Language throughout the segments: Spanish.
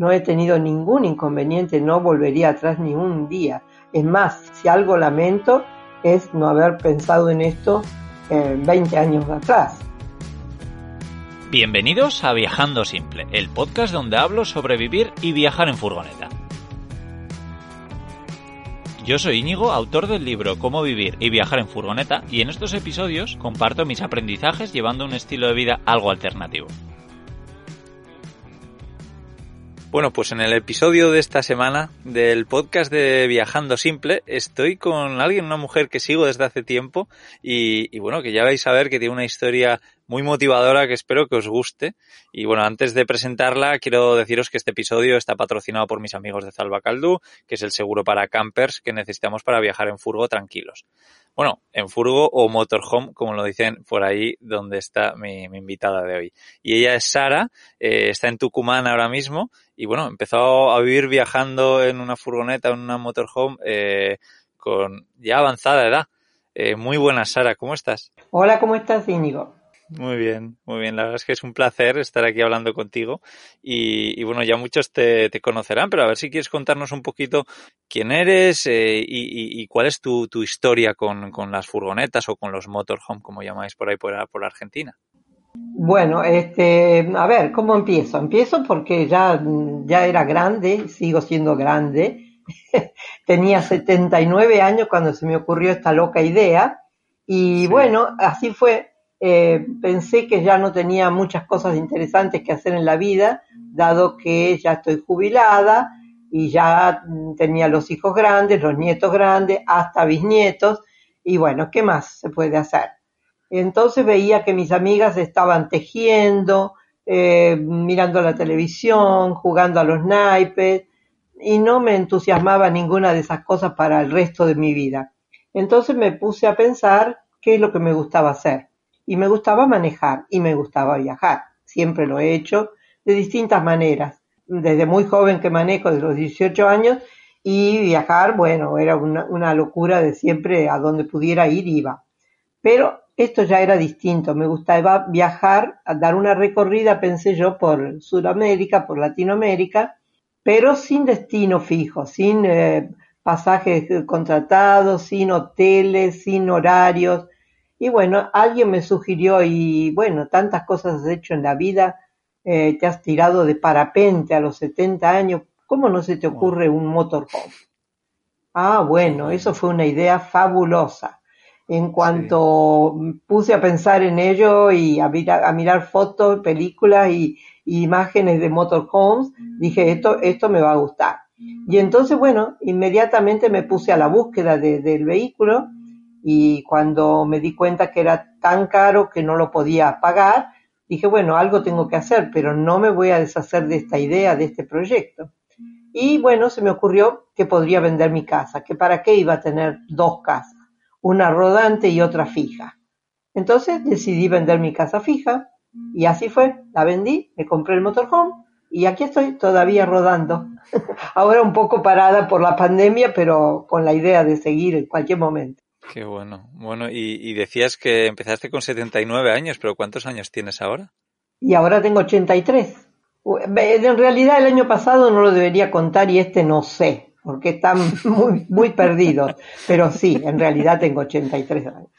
No he tenido ningún inconveniente, no volvería atrás ni un día. Es más, si algo lamento es no haber pensado en esto 20 años atrás. Bienvenidos a Viajando Simple, el podcast donde hablo sobre vivir y viajar en furgoneta. Yo soy Íñigo, autor del libro Cómo vivir y viajar en furgoneta, y en estos episodios comparto mis aprendizajes llevando un estilo de vida algo alternativo. Bueno, pues en el episodio de esta semana del podcast de Viajando Simple estoy con alguien, una mujer que sigo desde hace tiempo y, bueno, que ya vais a ver que tiene una historia muy motivadora que espero que os guste. Y bueno, antes de presentarla, quiero deciros que este episodio está patrocinado por mis amigos de Zalba Caldú, que es el seguro para campers que necesitamos para viajar en furgo tranquilos. Bueno, en furgo o motorhome, como lo dicen por ahí donde está mi, invitada de hoy. Y ella es Sara, eh, está en Tucumán ahora mismo y bueno, empezó a vivir viajando en una furgoneta, en una motorhome, eh, con ya avanzada edad. Eh, muy buena, Sara, ¿cómo estás? Hola, ¿cómo estás, Íñigo? Muy bien, muy bien. La verdad es que es un placer estar aquí hablando contigo. Y, bueno, ya muchos te, conocerán, pero a ver si quieres contarnos un poquito quién eres eh, y, cuál es tu, historia con, las furgonetas o con los motorhome, como llamáis por ahí por, por Argentina. Bueno, este, a ver, ¿cómo empiezo? Empiezo porque ya, ya era grande, sigo siendo grande. Tenía 79 años cuando se me ocurrió esta loca idea. Y bueno, así fue eh, pensé que ya no tenía muchas cosas interesantes que hacer en la vida, dado que ya estoy jubilada y ya tenía los hijos grandes, los nietos grandes, hasta bisnietos, y bueno, ¿qué más se puede hacer? Entonces veía que mis amigas estaban tejiendo, eh, mirando la televisión, jugando a los naipes, y no me entusiasmaba ninguna de esas cosas para el resto de mi vida. Entonces me puse a pensar qué es lo que me gustaba hacer y me gustaba manejar y me gustaba viajar. Siempre lo he hecho de distintas maneras. Desde muy joven que manejo, de los 18 años, y viajar, bueno, era una, locura de siempre a donde pudiera ir iba. Pero esto ya era distinto, me gustaba viajar, a dar una recorrida, pensé yo, por Sudamérica, por Latinoamérica, pero sin destino fijo, sin eh, pasajes contratados, sin hoteles, sin horarios, y bueno, alguien me sugirió, y bueno, tantas cosas has hecho en la vida, eh, te has tirado de parapente a los 70 años, ¿cómo no se te ocurre un motorhome? Ah, bueno, eso fue una idea fabulosa. En cuanto puse a pensar en ello y a mirar, a mirar fotos, películas y, imágenes de motorhomes, dije, esto, esto me va a gustar. Y entonces, bueno, inmediatamente me puse a la búsqueda del vehículo y cuando me di cuenta que era tan caro que no lo podía pagar, dije, bueno, algo tengo que hacer, pero no me voy a deshacer de esta idea, de este proyecto. Y bueno, se me ocurrió que podría vender mi casa, que para qué iba a tener dos casas, una rodante y otra fija. Entonces decidí vender mi casa fija y así fue, la vendí, me compré el motorhome y aquí estoy todavía rodando. Ahora un poco parada por la pandemia, pero con la idea de seguir en cualquier momento. Qué bueno. Bueno, y, decías que empezaste con 79 años, pero ¿cuántos años tienes ahora? Y ahora tengo 83. En realidad el año pasado no lo debería contar y este no sé, porque están muy, muy perdidos. Pero sí, en realidad tengo 83 años.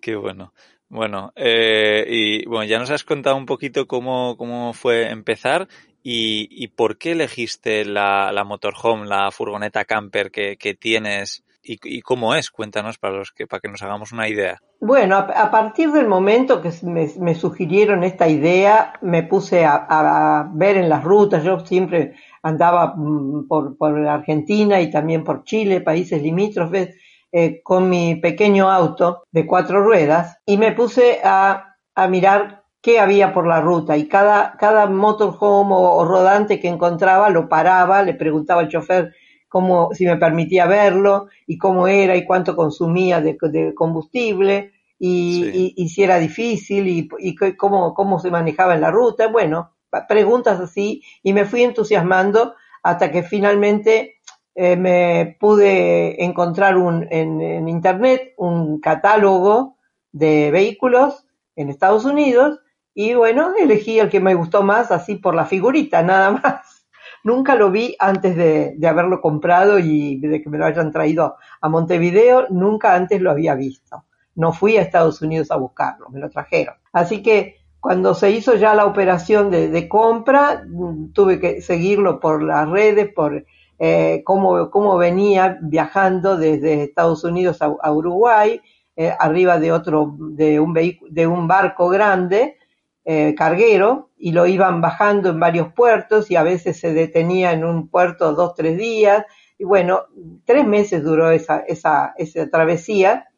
Qué bueno. Bueno, eh, y bueno, ya nos has contado un poquito cómo, cómo fue empezar y, y por qué elegiste la, la motorhome, la furgoneta camper que, que tienes y, cómo es? Cuéntanos para los que para que nos hagamos una idea. Bueno, a, partir del momento que me, sugirieron esta idea, me puse a, ver en las rutas. Yo siempre andaba mm, por, por Argentina y también por Chile, países limítrofes, eh, con mi pequeño auto de cuatro ruedas y me puse a, a mirar qué había por la ruta y cada, cada motorhome o, rodante que encontraba lo paraba, le preguntaba al chofer cómo, si me permitía verlo y cómo era y cuánto consumía de, combustible y, y, si era difícil y, y cómo, cómo se manejaba en la ruta. Bueno, preguntas así y me fui entusiasmando hasta que finalmente eh, me pude encontrar un, en, en, internet un catálogo de vehículos en Estados Unidos y bueno, elegí el que me gustó más así por la figurita, nada más. Nunca lo vi antes de, de haberlo comprado y de que me lo hayan traído a Montevideo, nunca antes lo había visto. No fui a Estados Unidos a buscarlo, me lo trajeron. Así que cuando se hizo ya la operación de, compra, mm, tuve que seguirlo por las redes, por eh, cómo, cómo, venía viajando desde Estados Unidos a, Uruguay, eh, arriba de otro, de un, de un barco grande, eh, carguero, y lo iban bajando en varios puertos y a veces se detenía en un puerto dos, tres días. Y bueno, tres meses duró esa, esa, esa travesía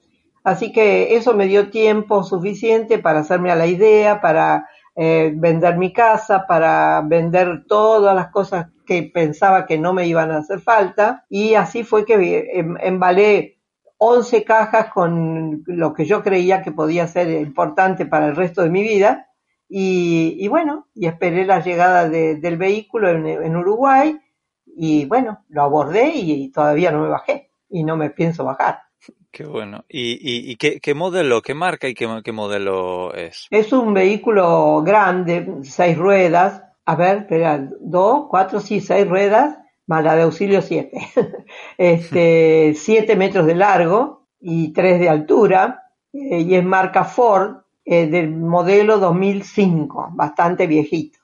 Así que eso me dio tiempo suficiente para hacerme a la idea, para eh, vender mi casa, para vender todas las cosas que pensaba que no me iban a hacer falta. Y así fue que em, embalé 11 cajas con lo que yo creía que podía ser importante para el resto de mi vida. Y, bueno, y esperé la llegada del vehículo en, Uruguay y bueno, lo abordé y todavía no me bajé y no me pienso bajar. Qué bueno. ¿Y, y, qué, modelo, qué marca y qué, qué, modelo es? Es un vehículo grande, seis ruedas. A ver, espera, dos, cuatro, sí, seis ruedas, más la de auxilio siete. este, siete metros de largo y tres de altura. Eh, y es marca Ford, eh, del modelo 2005, bastante viejito.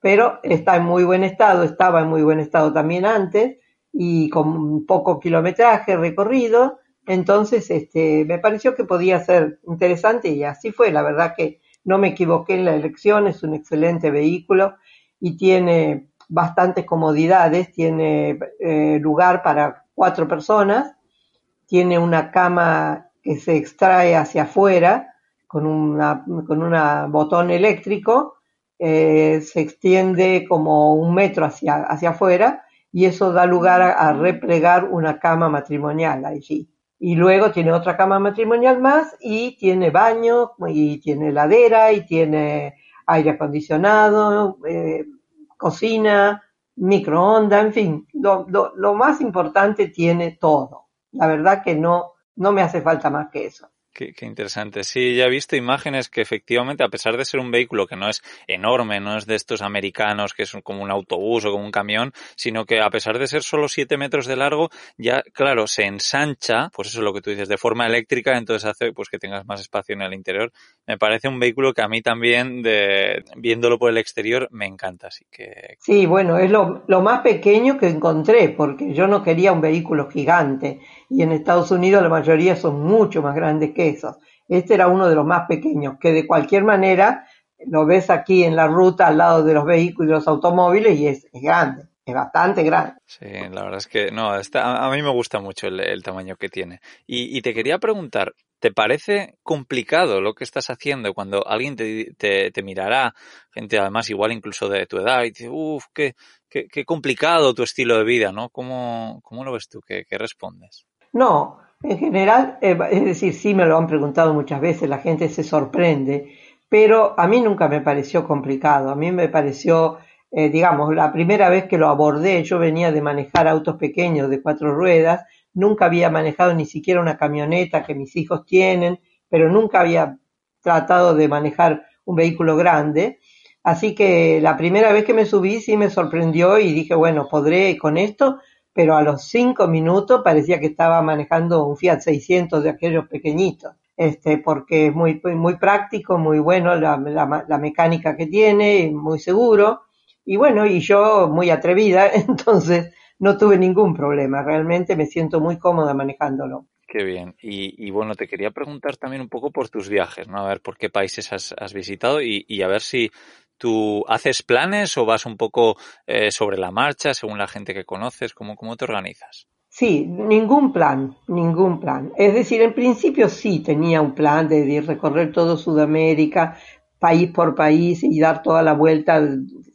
Pero está en muy buen estado, estaba en muy buen estado también antes y con poco kilometraje recorrido entonces, este, me pareció que podía ser interesante y así fue. La verdad que no me equivoqué en la elección, es un excelente vehículo y tiene bastantes comodidades, tiene eh, lugar para cuatro personas, tiene una cama que se extrae hacia afuera con una, con una botón eléctrico, eh, se extiende como un metro hacia, hacia afuera y eso da lugar a replegar una cama matrimonial allí y luego tiene otra cama matrimonial más y tiene baño y tiene heladera y tiene aire acondicionado, eh, cocina, microondas, en fin, lo, lo, más importante tiene todo. La verdad que no, no me hace falta más que eso. Qué, interesante. Sí, ya he visto imágenes que efectivamente, a pesar de ser un vehículo que no es enorme, no es de estos americanos que es como un autobús o como un camión, sino que a pesar de ser solo 7 metros de largo, ya, claro, se ensancha, pues eso es lo que tú dices, de forma eléctrica, entonces hace pues que tengas más espacio en el interior. Me parece un vehículo que a mí también, de, viéndolo por el exterior, me encanta. Así que. Sí, bueno, es lo, lo más pequeño que encontré, porque yo no quería un vehículo gigante y en Estados Unidos la mayoría son mucho más grandes que esos. Este era uno de los más pequeños, que de cualquier manera lo ves aquí en la ruta al lado de los vehículos y los automóviles y es, grande, es bastante grande. Sí, la verdad es que no, a, mí me gusta mucho el, tamaño que tiene. Y, te quería preguntar, ¿te parece complicado lo que estás haciendo cuando alguien te, te, mirará, gente además igual incluso de tu edad, y dice, uff, qué, complicado tu estilo de vida, ¿no? ¿Cómo, lo ves tú? ¿Qué, qué respondes? No, en general, eh, es decir, sí me lo han preguntado muchas veces, la gente se sorprende, pero a mí nunca me pareció complicado, a mí me pareció, eh, digamos, la primera vez que lo abordé, yo venía de manejar autos pequeños de cuatro ruedas, nunca había manejado ni siquiera una camioneta que mis hijos tienen, pero nunca había tratado de manejar un vehículo grande. Así que la primera vez que me subí sí me sorprendió y dije, bueno, podré con esto, pero a los cinco minutos parecía que estaba manejando un Fiat 600 de aquellos pequeñitos, este, porque es muy, muy práctico, muy bueno la, la, mecánica que tiene, muy seguro, y bueno, y yo muy atrevida, entonces no tuve ningún problema, realmente me siento muy cómoda manejándolo. Qué bien. Y, bueno, te quería preguntar también un poco por tus viajes, ¿no? A ver por qué países has, visitado y, y, a ver si ¿Tú haces planes o vas un poco eh, sobre la marcha según la gente que conoces? ¿Cómo, ¿Cómo te organizas? Sí, ningún plan, ningún plan. Es decir, en principio sí tenía un plan de, recorrer todo Sudamérica, país por país y dar toda la vuelta,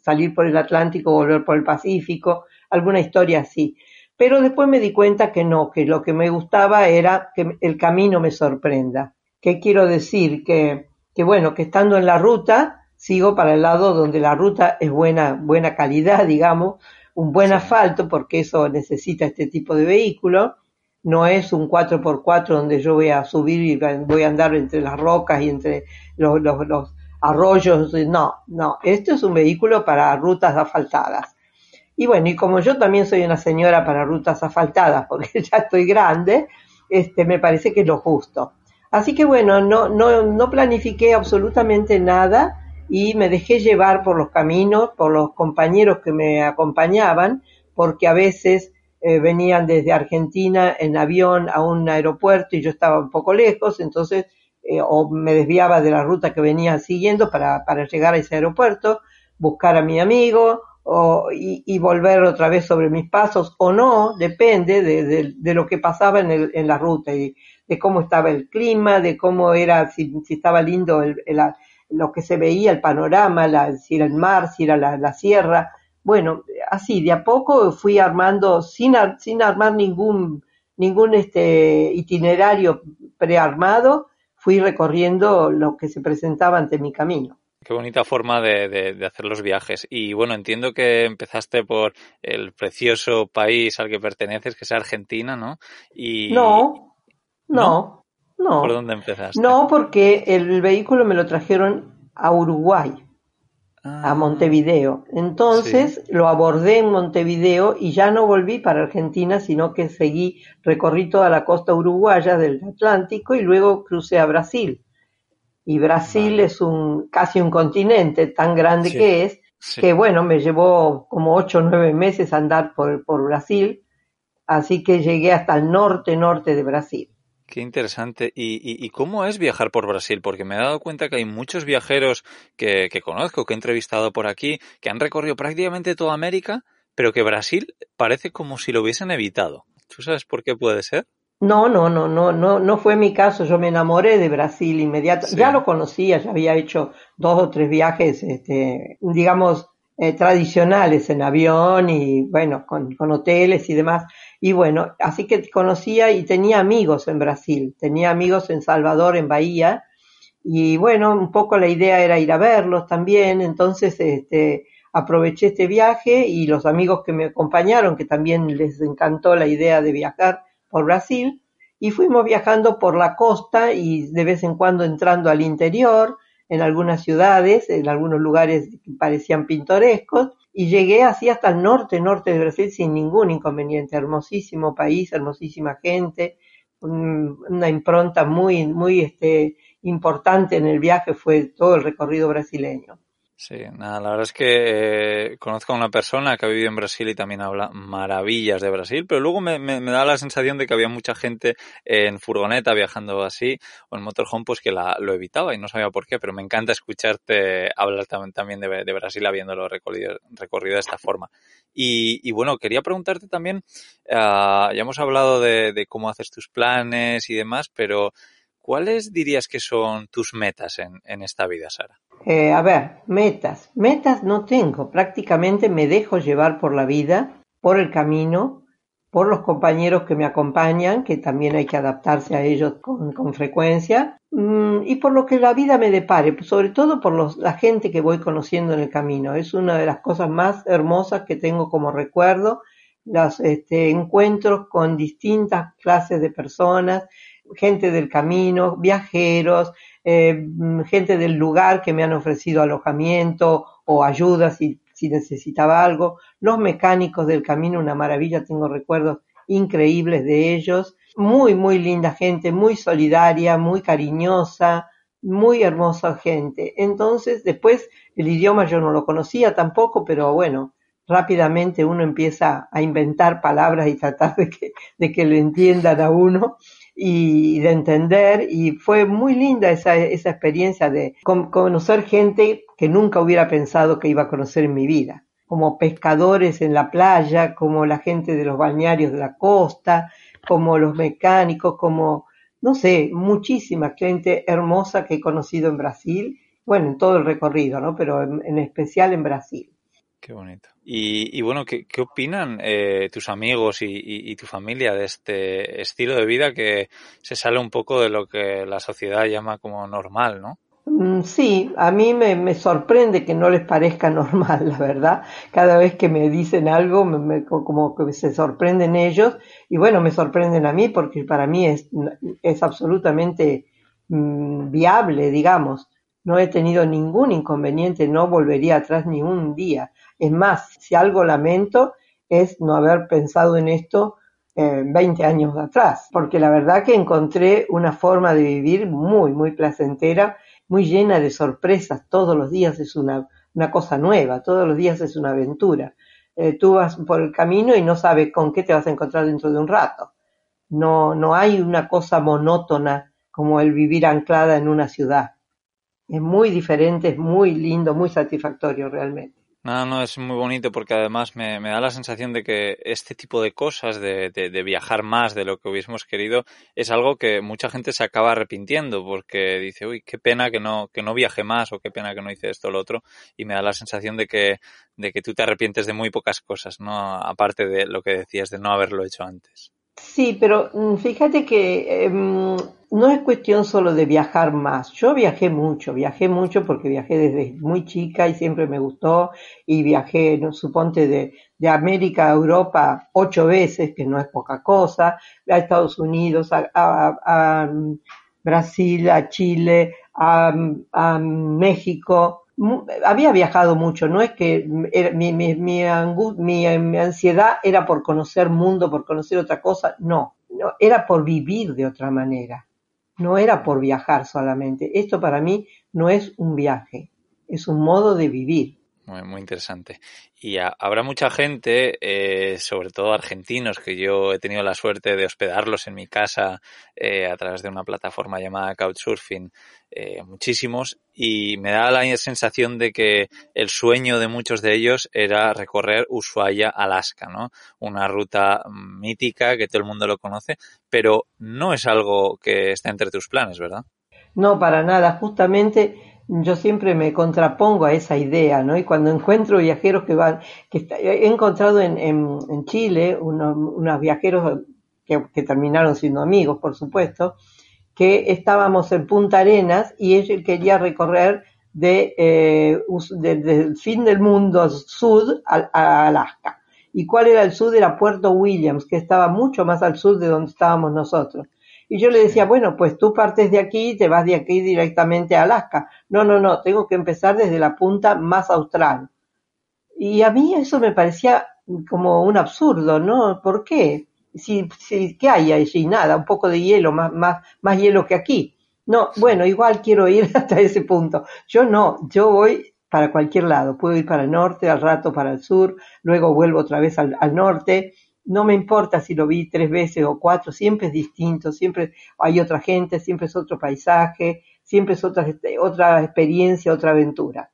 salir por el Atlántico, volver por el Pacífico, alguna historia así. Pero después me di cuenta que no, que lo que me gustaba era que el camino me sorprenda. ¿Qué quiero decir? Que bueno, que estando en la ruta, sigo para el lado donde la ruta es buena, buena calidad, digamos, un buen asfalto, porque eso necesita este tipo de vehículo. No es un 4x4 donde yo voy a subir y voy a andar entre las rocas y entre los, los, arroyos. No, no. Esto es un vehículo para rutas asfaltadas. Y bueno, y como yo también soy una señora para rutas asfaltadas, porque ya estoy grande, este, me parece que es lo justo. Así que bueno, no, no, no planifiqué absolutamente nada y me dejé llevar por los caminos, por los compañeros que me acompañaban, porque a veces eh, venían desde Argentina en avión a un aeropuerto y yo estaba un poco lejos, entonces eh, o me desviaba de la ruta que venía siguiendo para, para llegar a ese aeropuerto, buscar a mi amigo o, y, volver otra vez sobre mis pasos o no, depende de, de, lo que pasaba en, el, en la ruta y de cómo estaba el clima, de cómo era, si, si estaba lindo el lo que se veía, el panorama, la, si era el mar, si era la, sierra. Bueno, así, de a poco fui armando, sin, sin armar ningún, ningún este itinerario prearmado, fui recorriendo lo que se presentaba ante mi camino. Qué bonita forma de, de, hacer los viajes. Y bueno, entiendo que empezaste por el precioso país al que perteneces, que es Argentina, ¿no? Y... no, no, no. ¿Por dónde empezaste? No, porque el vehículo me lo trajeron a Uruguay, a ah. Montevideo. Entonces lo abordé en Montevideo y ya no volví para Argentina, sino que seguí, recorrí toda la costa uruguaya del Atlántico y luego crucé a Brasil. Y Brasil es un casi un continente tan grande que es, que bueno, me llevó como ocho o nueve meses andar por, por Brasil, así que llegué hasta el norte, norte de Brasil. Qué interesante. ¿Y, y, cómo es viajar por Brasil? Porque me he dado cuenta que hay muchos viajeros que, que, conozco, que he entrevistado por aquí, que han recorrido prácticamente toda América, pero que Brasil parece como si lo hubiesen evitado. ¿Tú sabes por qué puede ser? No, no, no, no, no, no fue mi caso. Yo me enamoré de Brasil inmediato. Ya lo conocía, ya había hecho dos o tres viajes, este, digamos, eh, tradicionales en avión y bueno, con, con hoteles y demás. Y bueno, así que conocía y tenía amigos en Brasil, tenía amigos en Salvador, en Bahía, y bueno, un poco la idea era ir a verlos también, entonces este, aproveché este viaje y los amigos que me acompañaron, que también les encantó la idea de viajar por Brasil, y fuimos viajando por la costa y de vez en cuando entrando al interior, en algunas ciudades, en algunos lugares que parecían pintorescos, y llegué así hasta el norte, norte de Brasil sin ningún inconveniente. Hermosísimo país, hermosísima gente, una impronta muy, muy este, importante en el viaje fue todo el recorrido brasileño. Sí, nada, la verdad es que eh, conozco a una persona que ha vivido en Brasil y también habla maravillas de Brasil, pero luego me, me, da la sensación de que había mucha gente en furgoneta viajando así o en motorhome pues que la, lo evitaba y no sabía por qué, pero me encanta escucharte hablar también de, de Brasil habiéndolo recorrido, recorrido de esta forma. Y, y bueno, quería preguntarte también, uh, ya hemos hablado de, de cómo haces tus planes y demás, pero ¿cuáles dirías que son tus metas en, en esta vida, Sara? Eh, a ver, metas. Metas no tengo. Prácticamente me dejo llevar por la vida, por el camino, por los compañeros que me acompañan, que también hay que adaptarse a ellos con, con frecuencia, mm, y por lo que la vida me depare, sobre todo por la gente que voy conociendo en el camino. Es una de las cosas más hermosas que tengo como recuerdo, los este, encuentros con distintas clases de personas, gente del camino, viajeros, eh, gente del lugar que me han ofrecido alojamiento o ayuda si, si necesitaba algo, los mecánicos del camino, una maravilla, tengo recuerdos increíbles de ellos, muy, muy linda gente, muy solidaria, muy cariñosa, muy hermosa gente. Entonces, después el idioma yo no lo conocía tampoco, pero bueno, rápidamente uno empieza a inventar palabras y tratar de que, de que lo entiendan a uno y de entender y fue muy linda esa, esa experiencia de conocer gente que nunca hubiera pensado que iba a conocer en mi vida, como pescadores en la playa, como la gente de los balnearios de la costa, como los mecánicos, como, no sé, muchísima gente hermosa que he conocido en Brasil, bueno, en todo el recorrido, ¿no? Pero en, especial en Brasil. Qué bonito. Y, bueno, ¿qué, opinan eh, tus amigos y, tu familia de este estilo de vida que se sale un poco de lo que la sociedad llama como normal, ¿no? Mm, sí, a mí me, sorprende que no les parezca normal, la verdad. Cada vez que me dicen algo, me, como que se sorprenden ellos y bueno, me sorprenden a mí porque para mí es, es absolutamente mm, viable, digamos. No he tenido ningún inconveniente, no volvería atrás ni un día. Es más, si algo lamento es no haber pensado en esto eh, 20 años atrás, porque la verdad que encontré una forma de vivir muy, muy placentera muy llena de sorpresas, todos los días es una, una cosa nueva, todos los días es una aventura. Eh, tú vas por el camino y no sabes con qué te vas a encontrar dentro de un rato. No, no hay una cosa monótona como el vivir anclada en una ciudad. Es muy diferente, es muy lindo, muy satisfactorio realmente. No, no, es muy bonito porque además me, da la sensación de que este tipo de cosas, de, de, viajar más de lo que hubiésemos querido, es algo que mucha gente se acaba arrepintiendo porque dice, uy, qué pena que no, que no viaje más o qué pena que no hice esto o lo otro. Y me da la sensación de que, de que tú te arrepientes de muy pocas cosas, ¿no? Aparte de lo que decías de no haberlo hecho antes. Sí, pero mm, fíjate que em, no es cuestión solo de viajar más. Yo viajé mucho, viajé mucho porque viajé desde muy chica y siempre me gustó. Y viajé, suponte, de, de América a Europa ocho veces, que no es poca cosa, a Estados Unidos, a, a Brasil, a Chile, a, a México, había viajado mucho, no es que mi, mi, mi, ansiedad era por conocer mundo, por conocer otra cosa, no, no, era por vivir de otra manera, no era por viajar solamente. Esto para mí no es un viaje, es un modo de vivir. Muy, interesante. Y habrá mucha gente, eh, sobre todo argentinos, que yo he tenido la suerte de hospedarlos en mi casa eh, a través de una plataforma llamada Couchsurfing, eh, muchísimos, y me da la sensación de que el sueño de muchos de ellos era recorrer Ushuaia, Alaska, ¿no? Una ruta mítica que todo el mundo lo conoce, pero no es algo que está entre tus planes, ¿verdad? No, para nada. Justamente yo siempre me contrapongo a esa idea, ¿no? Y cuando encuentro viajeros que van, que he encontrado en, Chile unos, viajeros que, terminaron siendo amigos, por supuesto, que estábamos en Punta Arenas y él quería recorrer de, eh, del fin del mundo sur a, a Alaska. ¿Y cuál era el sur? Era Puerto Williams, que estaba mucho más al sur de donde estábamos nosotros. Y yo le decía, bueno, pues tú partes de aquí y te vas de aquí directamente a Alaska. No, no, no, tengo que empezar desde la punta más austral. Y a mí eso me parecía como un absurdo, ¿no? ¿Por qué? Si, si, ¿Qué hay allí? Nada, un poco de hielo, más, más, más hielo que aquí. No, bueno, igual quiero ir hasta ese punto. Yo no, yo voy para cualquier lado. Puedo ir para el norte, al rato para el sur, luego vuelvo otra vez al, al norte no me importa si lo vi tres veces o cuatro, siempre es distinto, siempre hay otra gente, siempre es otro paisaje, siempre es otra, este, otra experiencia, otra aventura.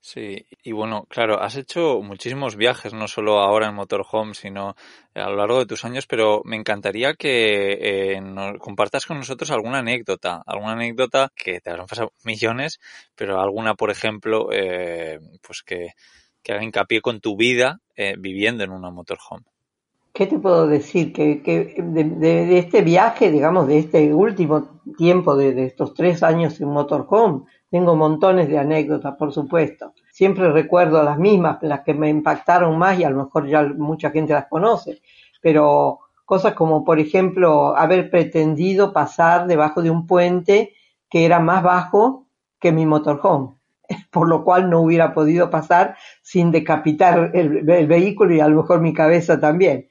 Sí, y bueno, claro, has hecho muchísimos viajes, no solo ahora en Motorhome, sino a lo largo de tus años, pero me encantaría que eh, nos compartas con nosotros alguna anécdota, alguna anécdota que te habrán pasado millones, pero alguna, por ejemplo, eh, pues que, haga hincapié con tu vida eh, viviendo en una motorhome. ¿Qué te puedo decir? Que, que de, este viaje, digamos, de este último tiempo, de, estos tres años en Motorhome, tengo montones de anécdotas, por supuesto. Siempre recuerdo las mismas, las que me impactaron más y a lo mejor ya mucha gente las conoce, pero cosas como, por ejemplo, haber pretendido pasar debajo de un puente que era más bajo que mi motorhome por lo cual no hubiera podido pasar sin decapitar el, vehículo y a lo mejor mi cabeza también.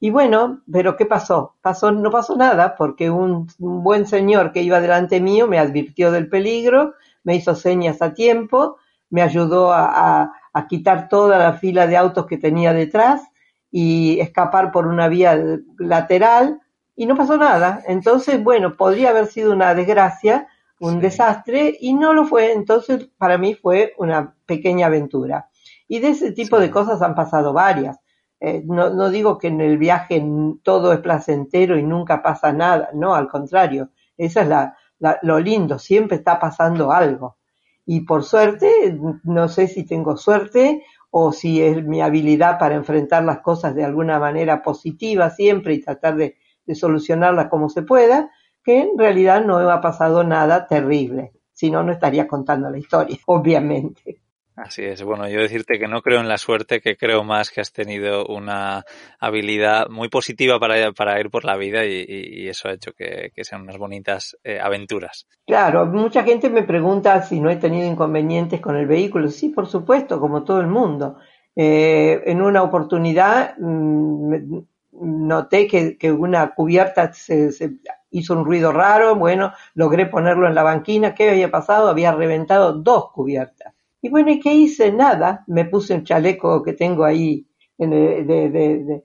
Y bueno, pero ¿qué pasó? pasó no pasó nada porque un, buen señor que iba delante mío me advirtió del peligro, me hizo señas a tiempo, me ayudó a, a, quitar toda la fila de autos que tenía detrás y escapar por una vía lateral y no pasó nada. Entonces, bueno, podría haber sido una desgracia, un desastre y no lo fue. Entonces, para mí fue una pequeña aventura. Y de ese tipo de cosas han pasado varias. Eh, no, no, digo que en el viaje todo es placentero y nunca pasa nada, no, al contrario, esa es la, lo lindo, siempre está pasando algo. Y por suerte, no sé si tengo suerte o si es mi habilidad para enfrentar las cosas de alguna manera positiva siempre y tratar de, de solucionarlas como se pueda, que en realidad no ha pasado nada terrible. Si no, no estaría contando la historia, obviamente. Así es. Bueno, yo decirte que no creo en la suerte, que creo más que has tenido una habilidad muy positiva para, para ir por la vida y, eso ha hecho que, sean unas bonitas eh, aventuras. Claro, mucha gente me pregunta si no he tenido inconvenientes con el vehículo. Sí, por supuesto, como todo el mundo. Eh, en una oportunidad mm, noté que, que, una cubierta se, se hizo un ruido raro, bueno, logré ponerlo en la banquina. ¿Qué había pasado? Había reventado dos cubiertas y bueno, ¿y qué hice? Nada. Me puse un chaleco que tengo ahí de,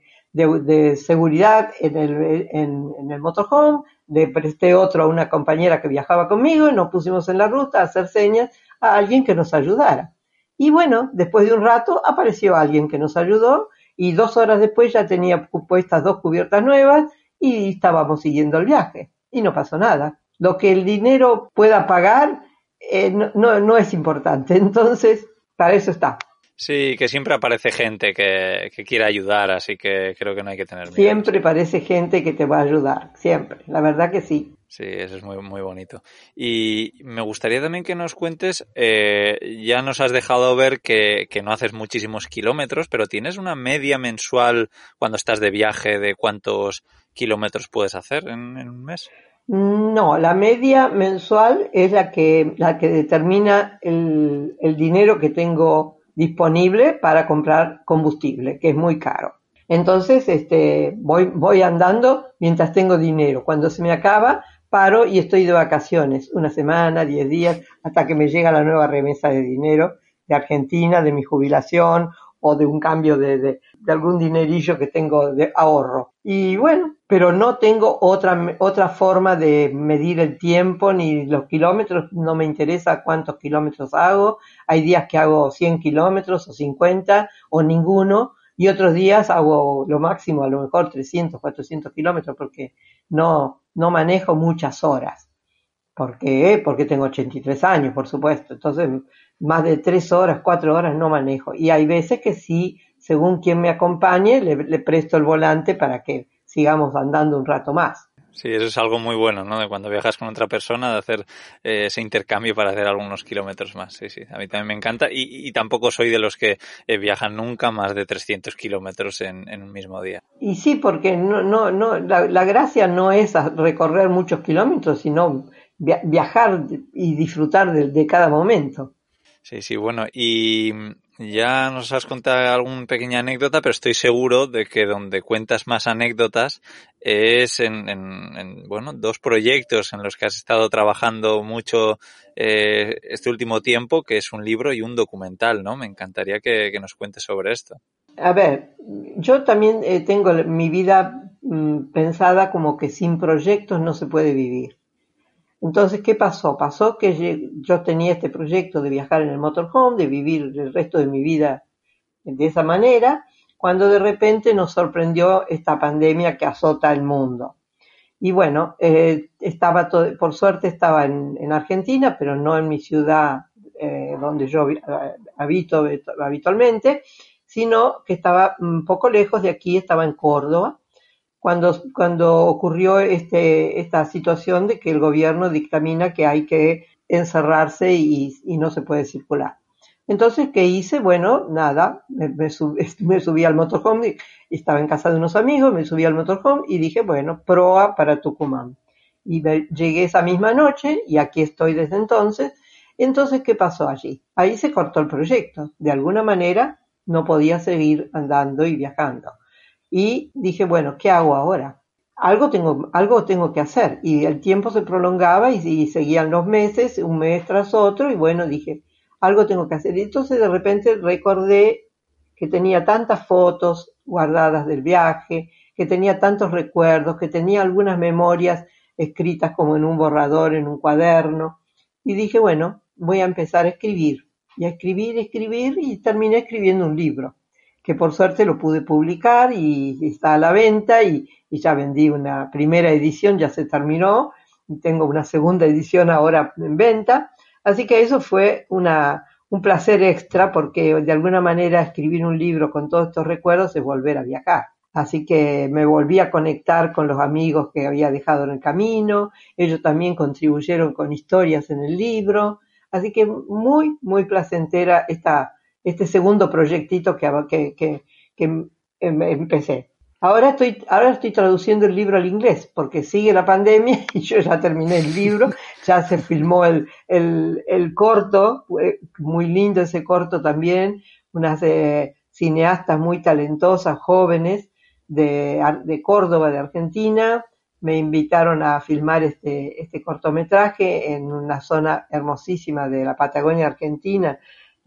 seguridad en el, en, el motorhome, le presté otro a una compañera que viajaba conmigo y nos pusimos en la ruta a hacer señas a alguien que nos ayudara. Y bueno, después de un rato apareció alguien que nos ayudó y dos horas después ya tenía puestas dos cubiertas nuevas y estábamos siguiendo el viaje y no pasó nada. Lo que el dinero pueda pagar eh, no, no, es importante. Entonces, para eso está. Sí, que siempre aparece gente que, que quiere ayudar, así que creo que no hay que tener miedo. Siempre aparece gente que te va a ayudar, siempre. La verdad que sí. Sí, eso es muy, muy bonito. Y me gustaría también que nos cuentes, eh, ya nos has dejado ver que, que, no haces muchísimos kilómetros, pero tienes una media mensual cuando estás de viaje de cuántos kilómetros puedes hacer en, en un mes. No, la media mensual es la que, la que determina el, el dinero que tengo disponible para comprar combustible, que es muy caro. Entonces, este, voy, voy andando mientras tengo dinero. Cuando se me acaba, paro y estoy de vacaciones, una semana, diez días, hasta que me llega la nueva remesa de dinero de Argentina, de mi jubilación o de un cambio de, de, algún dinerillo que tengo de ahorro. Y bueno, pero no tengo otra, otra forma de medir el tiempo ni los kilómetros, no me interesa cuántos kilómetros hago. Hay días que hago 100 kilómetros o 50 o ninguno y otros días hago lo máximo, a lo mejor 300, 400 kilómetros porque no, no manejo muchas horas. ¿Por qué? Porque tengo 83 años, por supuesto. Entonces, más de 3 horas, 4 horas no manejo. Y hay veces que sí, según quien me acompañe, le, presto el volante para que sigamos andando un rato más. Sí, eso es algo muy bueno, ¿no? De cuando viajas con otra persona, de hacer eh, ese intercambio para hacer algunos kilómetros más. Sí, sí, a mí también me encanta. Y, tampoco soy de los que eh, viajan nunca más de 300 kilómetros en, en, un mismo día. Y sí, porque no, no, no, la, la gracia no es recorrer muchos kilómetros, sino viajar y disfrutar de, cada momento. Sí, sí, bueno, y ya nos has contado alguna pequeña anécdota, pero estoy seguro de que donde cuentas más anécdotas es en, en, bueno, dos proyectos en los que has estado trabajando mucho eh, este último tiempo, que es un libro y un documental, ¿no? Me encantaría que, nos cuentes sobre esto. A ver, yo también eh, tengo mi vida mm, pensada como que sin proyectos no se puede vivir. Entonces, ¿qué pasó? Pasó que yo tenía este proyecto de viajar en el motorhome, de vivir el resto de mi vida de esa manera, cuando de repente nos sorprendió esta pandemia que azota el mundo. Y bueno, eh, estaba todo, por suerte estaba en, Argentina, pero no en mi ciudad eh, donde yo habito habitualmente, sino que estaba un poco lejos de aquí, estaba en Córdoba, cuando, cuando ocurrió este, esta situación de que el gobierno dictamina que hay que encerrarse y, no se puede circular. Entonces, ¿qué hice? Bueno, nada, me, subí al motorhome, estaba en casa de unos amigos, me subí al motorhome y dije, bueno, proa para Tucumán. Y llegué esa misma noche y aquí estoy desde entonces. Entonces, ¿qué pasó allí? Ahí se cortó el proyecto. De alguna manera no podía seguir andando y viajando y dije, bueno, ¿qué hago ahora? Algo tengo, algo tengo que hacer. Y el tiempo se prolongaba y, seguían los meses, un mes tras otro, y bueno, dije, algo tengo que hacer. Y entonces de repente recordé que tenía tantas fotos guardadas del viaje, que tenía tantos recuerdos, que tenía algunas memorias escritas como en un borrador, en un cuaderno. Y dije, bueno, voy a empezar a escribir. Y a escribir, escribir, y terminé escribiendo un libro que por suerte lo pude publicar y está a la venta y, ya vendí una primera edición, ya se terminó y tengo una segunda edición ahora en venta. Así que eso fue una, un placer extra porque de alguna manera escribir un libro con todos estos recuerdos es volver a viajar. Así que me volví a conectar con los amigos que había dejado en el camino, ellos también contribuyeron con historias en el libro, así que muy, muy placentera esta, este segundo proyectito que, que, que, que em, empecé. Ahora estoy, ahora estoy traduciendo el libro al inglés, porque sigue la pandemia y yo ya terminé el libro, ya se filmó el, el, el corto, muy lindo ese corto también, unas eh, cineastas muy talentosas, jóvenes, de, de Córdoba, de Argentina, me invitaron a filmar este, este cortometraje en una zona hermosísima de la Patagonia Argentina,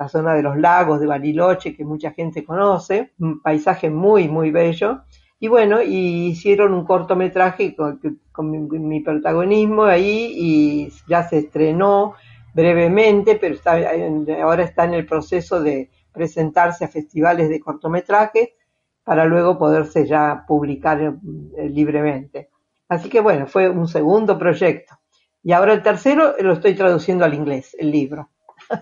la zona de los lagos de Bariloche, que mucha gente conoce, un paisaje muy, muy bello. Y bueno, y hicieron un cortometraje con, mi, protagonismo ahí y ya se estrenó brevemente, pero está, ahora está en el proceso de presentarse a festivales de cortometrajes para luego poderse ya publicar eh, libremente. Así que bueno, fue un segundo proyecto. Y ahora el tercero lo estoy traduciendo al inglés, el libro.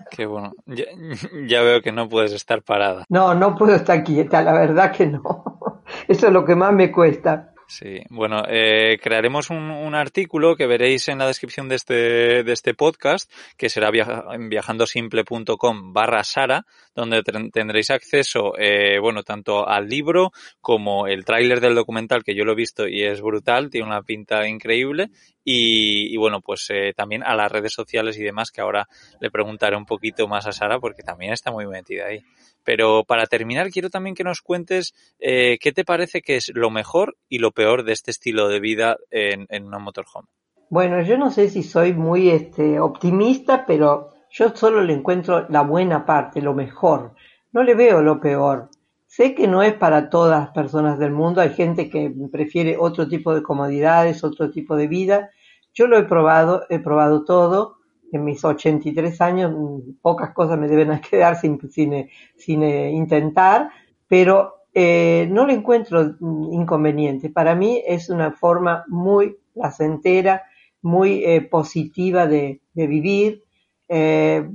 Qué bueno. Ya, ya, veo que no puedes estar parada. No, no puedo estar quieta, la verdad que no. Eso es lo que más me cuesta. Sí, bueno, eh, crearemos un, un, artículo que veréis en la descripción de este, de este podcast, que será en viajandosimple.com barra Sara, donde tendréis acceso, eh, bueno, tanto al libro como el tráiler del documental, que yo lo he visto y es brutal, tiene una pinta increíble, y, y bueno, pues eh, también a las redes sociales y demás, que ahora le preguntaré un poquito más a Sara, porque también está muy metida ahí. Pero para terminar, quiero también que nos cuentes eh, qué te parece que es lo mejor y lo peor de este estilo de vida en, en una motorhome. Bueno, yo no sé si soy muy este, optimista, pero yo solo le encuentro la buena parte, lo mejor. No le veo lo peor. Sé que no es para todas las personas del mundo, hay gente que prefiere otro tipo de comodidades, otro tipo de vida. Yo lo he probado, he probado todo en mis 83 años pocas cosas me deben quedar sin, sin, sin eh, intentar, pero eh, no le encuentro inconveniente. Para mí es una forma muy placentera, muy eh, positiva de, de vivir. Eh,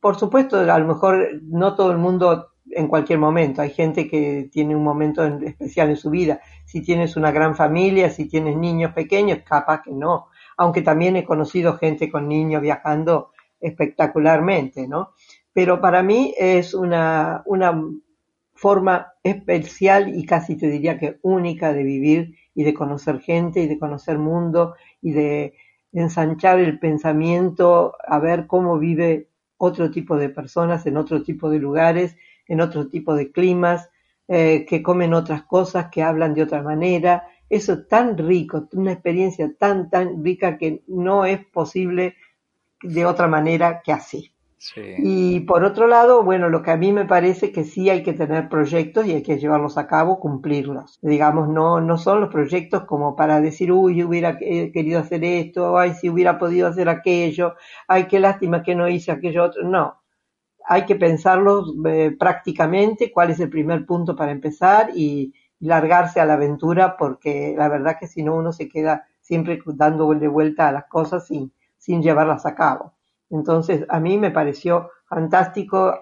por supuesto, a lo mejor no todo el mundo en cualquier momento. Hay gente que tiene un momento especial en su vida. Si tienes una gran familia, si tienes niños pequeños, capaz que no aunque también he conocido gente con niños viajando espectacularmente, ¿no? Pero para mí es una, una forma especial y casi te diría que única de vivir y de conocer gente y de conocer mundo y de ensanchar el pensamiento a ver cómo vive otro tipo de personas en otro tipo de lugares, en otro tipo de climas, eh, que comen otras cosas, que hablan de otra manera, eso tan rico, una experiencia tan, tan rica que no es posible de otra manera que así. Y por otro lado, bueno, lo que a mí me parece que sí hay que tener proyectos y hay que llevarlos a cabo, cumplirlos. Digamos, no, no son los proyectos como para decir, uy, hubiera querido hacer esto, ay, si hubiera podido hacer aquello, ay, qué lástima que no hice aquello otro. No, hay que pensarlos eh, prácticamente, cuál es el primer punto para empezar y, largarse a la aventura porque la verdad que si no uno se queda siempre dando de vuelta a las cosas sin, sin llevarlas a cabo. Entonces a mí me pareció fantástico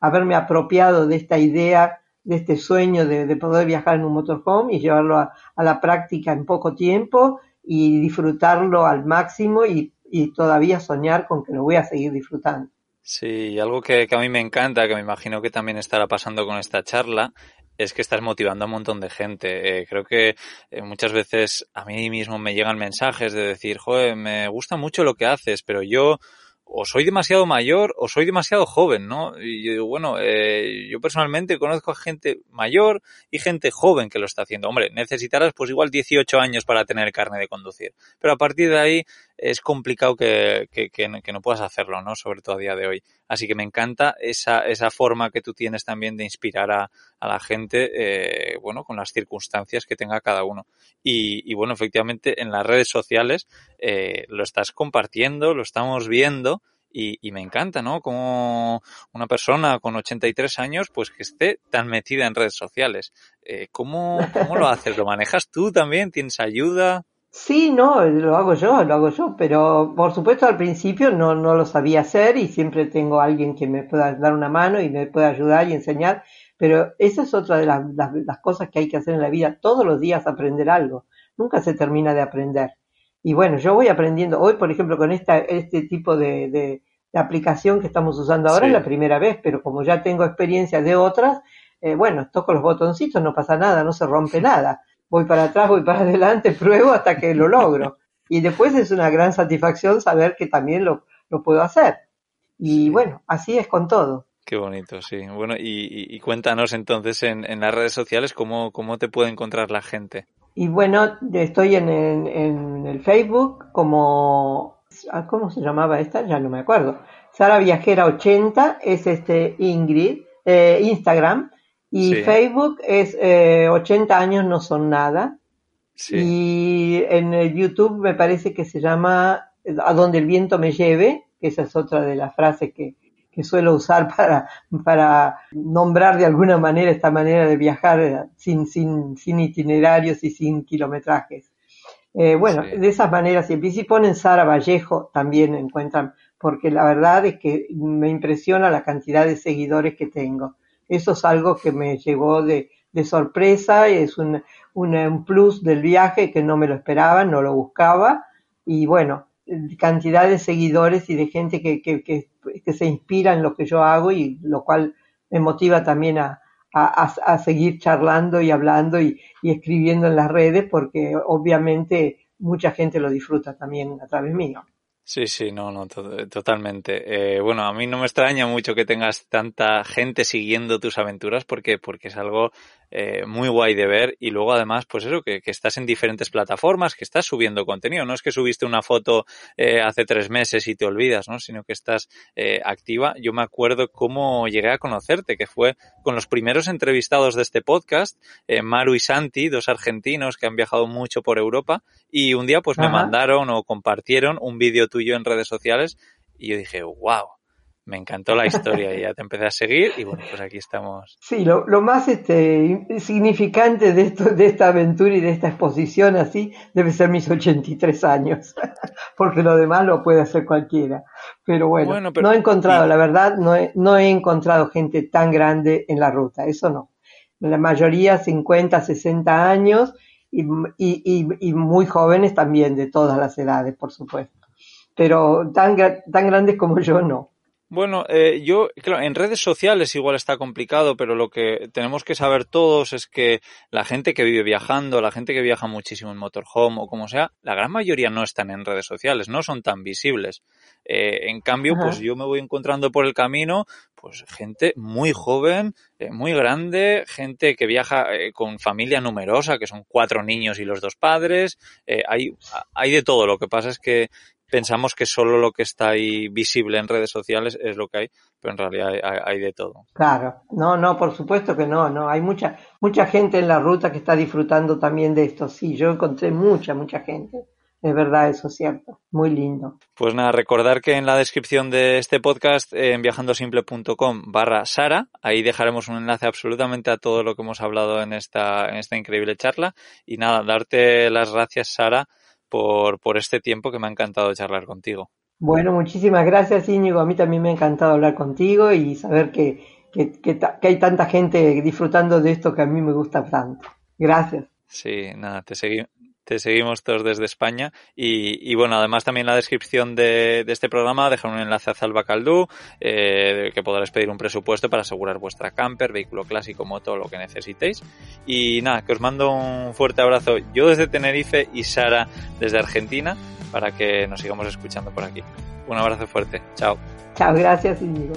haberme apropiado de esta idea, de este sueño de, poder viajar en un motorhome y llevarlo a, la práctica en poco tiempo y disfrutarlo al máximo y, y todavía soñar con que lo voy a seguir disfrutando. Sí, algo que, que, a mí me encanta, que me imagino que también estará pasando con esta charla, es que estás motivando a un montón de gente. Eh, creo que eh, muchas veces a mí mismo me llegan mensajes de decir, joder, me gusta mucho lo que haces, pero yo o soy demasiado mayor o soy demasiado joven, ¿no? Y yo digo, bueno, eh, yo personalmente conozco a gente mayor y gente joven que lo está haciendo. Hombre, necesitarás pues igual 18 años para tener carne de conducir. Pero a partir de ahí es complicado que, que, que, no puedas hacerlo, ¿no? Sobre todo a día de hoy. Así que me encanta esa, esa forma que tú tienes también de inspirar a, a la gente, eh, bueno, con las circunstancias que tenga cada uno. Y, y bueno, efectivamente en las redes sociales eh, lo estás compartiendo, lo estamos viendo y, y, me encanta, ¿no? Como una persona con 83 años, pues que esté tan metida en redes sociales. Eh, ¿cómo, ¿Cómo lo haces? ¿Lo manejas tú también? ¿Tienes ayuda? Sí, no, lo hago yo, lo hago yo, pero por supuesto al principio no, no lo sabía hacer y siempre tengo alguien que me pueda dar una mano y me pueda ayudar y enseñar, pero esa es otra de las, las, cosas que hay que hacer en la vida, todos los días aprender algo, nunca se termina de aprender. Y bueno, yo voy aprendiendo, hoy por ejemplo con esta, este tipo de, de, aplicación que estamos usando ahora es la primera vez, pero como ya tengo experiencia de otras, eh, bueno, toco los botoncitos, no pasa nada, no se rompe nada. Voy para atrás, voy para adelante, pruebo hasta que lo logro. Y después es una gran satisfacción saber que también lo, lo puedo hacer. Y bueno, así es con todo. Qué bonito, sí. Bueno, y, cuéntanos entonces en, en, las redes sociales cómo, cómo te puede encontrar la gente. Y bueno, estoy en, en, el Facebook como, ¿cómo se llamaba esta? Ya no me acuerdo. Sara Viajera 80 es este Ingrid, eh, Instagram. Y Facebook es eh, 80 años no son nada. Y en el YouTube me parece que se llama A donde el viento me lleve, que esa es otra de las frases que, que suelo usar para, para nombrar de alguna manera esta manera de viajar sin, sin, sin itinerarios y sin kilometrajes. Eh, bueno, de esas maneras, y si ponen Sara Vallejo, también encuentran, porque la verdad es que me impresiona la cantidad de seguidores que tengo. Eso es algo que me llegó de, sorpresa, es un, un, plus del viaje que no me lo esperaba, no lo buscaba, y bueno, cantidad de seguidores y de gente que, que, que, que, se inspira en lo que yo hago y lo cual me motiva también a, a, a seguir charlando y hablando y, y, escribiendo en las redes porque obviamente mucha gente lo disfruta también a través mío. Sí, sí, no, no, totalmente. Eh, bueno, a mí no me extraña mucho que tengas tanta gente siguiendo tus aventuras porque, porque es algo eh, muy guay de ver y luego además, pues eso, que, que, estás en diferentes plataformas, que estás subiendo contenido. No es que subiste una foto eh, hace tres meses y te olvidas, ¿no? Sino que estás eh, activa. Yo me acuerdo cómo llegué a conocerte, que fue con los primeros entrevistados de este podcast, eh, Maru y Santi, dos argentinos que han viajado mucho por Europa y un día pues me mandaron o compartieron un vídeo tuyo en redes sociales y yo dije, wow, me encantó la historia y ya te empecé a seguir y bueno, pues aquí estamos. Sí, lo, lo más este, significante de, esto, de esta aventura y de esta exposición así debe ser mis 83 años, porque lo demás lo puede hacer cualquiera. Pero bueno, no he encontrado, la verdad, no he, no he encontrado gente tan grande en la ruta, eso no. La mayoría 50, 60 años y, y, y muy jóvenes también, de todas las edades, por supuesto. Pero tan, tan grandes como yo no. Bueno, eh, yo, claro, en redes sociales igual está complicado, pero lo que tenemos que saber todos es que la gente que vive viajando, la gente que viaja muchísimo en motorhome o como sea, la gran mayoría no están en redes sociales, no son tan visibles. Eh, en cambio, pues yo me voy encontrando por el camino, pues gente muy joven, eh, muy grande, gente que viaja eh, con familia numerosa, que son cuatro niños y los dos padres, eh, hay, hay de todo. Lo que pasa es que pensamos que solo lo que está ahí visible en redes sociales es lo que hay, pero en realidad hay, hay, de todo. Claro, no, no, por supuesto que no, no, hay mucha, mucha gente en la ruta que está disfrutando también de esto, sí, yo encontré mucha, mucha gente. Es verdad, eso es cierto. Muy lindo. Pues nada, recordar que en la descripción de este podcast, en viajandosimple.com barra Sara, ahí dejaremos un enlace absolutamente a todo lo que hemos hablado en esta, en esta increíble charla. Y nada, darte las gracias, Sara, por, por este tiempo que me ha encantado charlar contigo. Bueno, muchísimas gracias Íñigo. A mí también me ha encantado hablar contigo y saber que, que, que, que hay tanta gente disfrutando de esto que a mí me gusta tanto. Gracias. Sí, nada, te, segui te seguimos todos desde España y, y, bueno, además también en la descripción de, de, este programa dejar un enlace a Zalba Caldú, eh, que podréis pedir un presupuesto para asegurar vuestra camper, vehículo clásico, moto, lo que necesitéis. Y nada, que os mando un fuerte abrazo yo desde Tenerife y Sara desde Argentina para que nos sigamos escuchando por aquí. Un abrazo fuerte. Chao. Chao, gracias Inigo.